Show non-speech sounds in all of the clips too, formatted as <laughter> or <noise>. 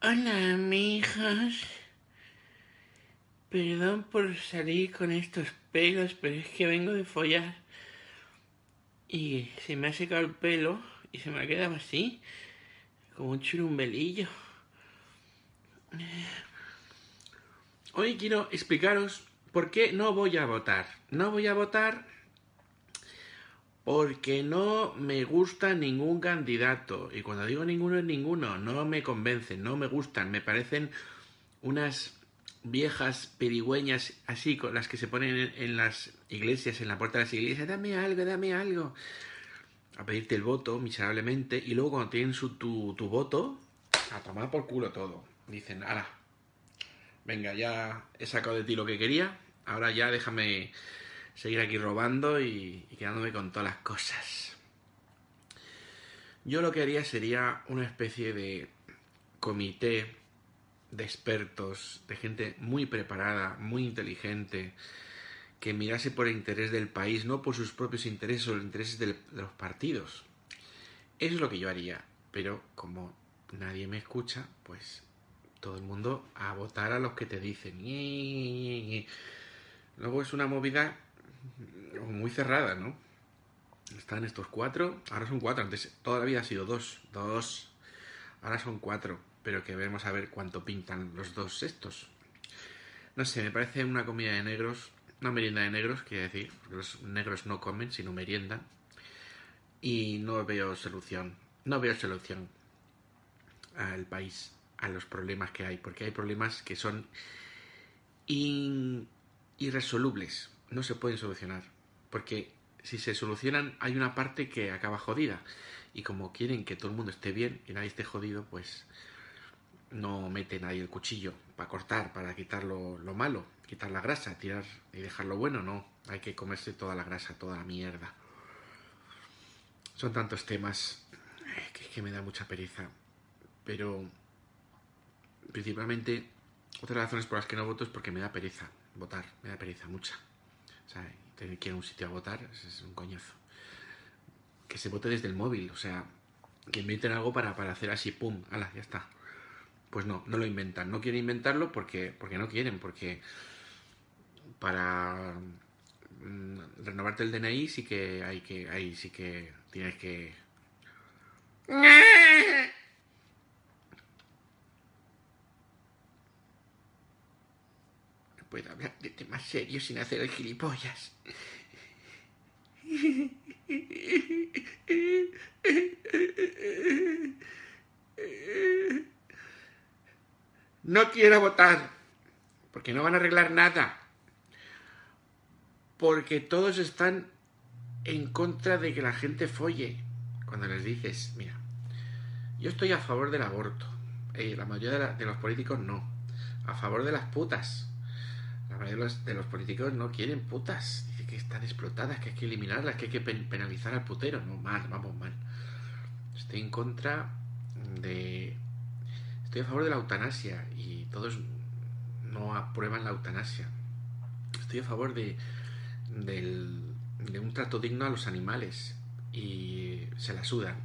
Hola, amigos. Perdón por salir con estos pelos, pero es que vengo de follar. Y se me ha secado el pelo y se me ha quedado así, como un churumbelillo. Hoy quiero explicaros por qué no voy a votar. No voy a votar porque no me gusta ningún candidato. Y cuando digo ninguno es ninguno, no me convencen, no me gustan, me parecen unas viejas perigüeñas así las que se ponen en, las iglesias, en la puerta de las iglesias, dame algo, dame algo, a pedirte el voto miserablemente. Y luego cuando tienen tu, tu voto, a tomar por culo todo. Dicen, ala, venga, ya he sacado de ti lo que quería, ahora ya déjame seguir aquí robando y, quedándome con todas las cosas. Yo lo que haría sería una especie de comité de expertos, de gente muy preparada, muy inteligente, que mirase por el interés del país, no por sus propios intereses o los intereses de los partidos. Eso es lo que yo haría, pero como nadie me escucha, pues todo el mundo a votar a los que te dicen. Luego es una movida muy cerrada, ¿no? Están estos cuatro, ahora son cuatro, antes toda la vida ha sido dos, dos, ahora son cuatro, pero que veremos a ver cuánto pintan los dos estos. No sé, me parece una comida de negros, una merienda de negros, quiero decir, porque los negros no comen, sino meriendan, y no veo solución, no veo solución al país, a los problemas que hay, porque hay problemas que son irresolubles, no se pueden solucionar, porque si se solucionan hay una parte que acaba jodida, y como quieren que todo el mundo esté bien y nadie esté jodido, pues no meten ahí el cuchillo para cortar, para quitar lo, lo, malo, quitar la grasa, tirar y dejar lo bueno, no. Hay que comerse toda la grasa, toda la mierda. Son tantos temas que, que me da mucha pereza. Pero principalmente, otras razones por las que no voto es porque me da pereza votar, me da pereza mucha. O sea, tener que ir a un sitio a votar es un coñazo. Que se vote desde el móvil, o sea, que inventen algo para, para hacer así, pum, ala, ya está pues no, no lo inventan. No quieren inventarlo porque, porque no quieren, porque para mm, renovarte el DNI sí que hay que, ahí sí que tienes que... <laughs> puedo hablar de temas serios sin hacer el gilipollas. No quiero votar. Porque no van a arreglar nada. Porque todos están en contra de que la gente folle. Cuando les dices, mira, yo estoy a favor del aborto. Eh, la mayoría de, los políticos no. A favor de las putas. Mayoría de los, políticos no quieren putas. Dicen que están explotadas, que hay que eliminarlas, que hay que penalizar al putero. No, mal, vamos mal. Estoy en contra de Estoy a favor de la eutanasia y todos no aprueban la eutanasia. Estoy a favor de, de, de un trato digno a los animales y se la sudan.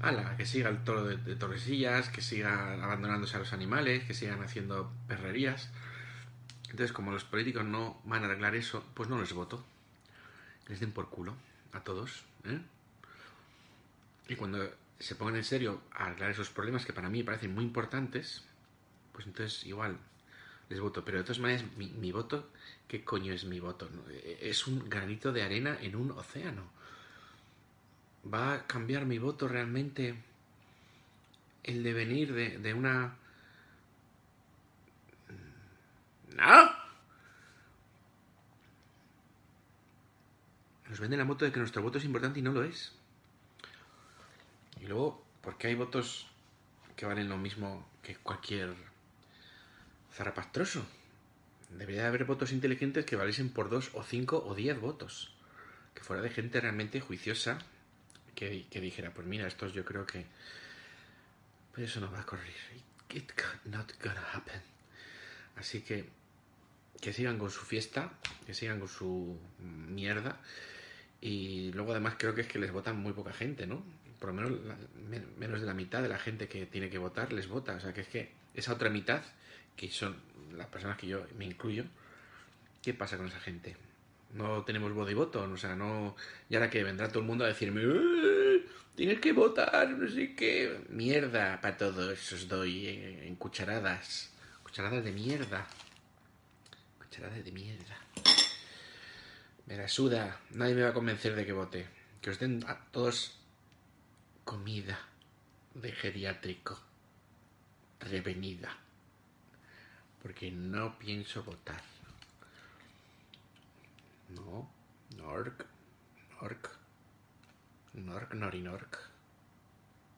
Ala, que siga el toro de, de, Torresillas, que sigan abandonándose a los animales, que sigan haciendo perrerías. Entonces, como los políticos no van a arreglar eso, pues no les voto. Les den por culo a todos. ¿eh? Y cuando se pongan en serio a arreglar esos problemas que para mí parecen muy importantes, pues entonces igual les voto. Pero de todas maneras, mi, mi voto, ¿qué coño es mi voto? Es un granito de arena en un océano. ¿Va a cambiar mi voto realmente el devenir de, de una... No. Nos venden la moto de que nuestro voto es importante y no lo es. Y luego, ¿por qué hay votos que valen lo mismo que cualquier zarrapastroso? Debería haber votos inteligentes que valiesen por dos o cinco o diez votos. Que fuera de gente realmente juiciosa que, dijera, pues mira, estos yo creo que... Pues eso no va a ocurrir. It not gonna happen. Así que que sigan con su fiesta, que sigan con su mierda. Y luego además creo que es que les votan muy poca gente, ¿no? Por lo menos la- men- menos de la mitad de la gente que tiene que votar les vota. O sea que es que esa otra mitad, que son las personas que yo me incluyo, ¿qué pasa con esa gente? No tenemos voz y voto, o sea, no... Y ahora que vendrá todo el mundo a decirme, "Eh, tienes que votar, no sé qué. Mierda para todos, os doy eh, en cucharadas. Cucharadas de mierda. Cucharadas de mierda. Me la suda. Nadie me va a convencer de que vote. Que os den a todos comida de geriátrico. Revenida. Porque no pienso votar. No. Nork. Nork. Nork, Norinork.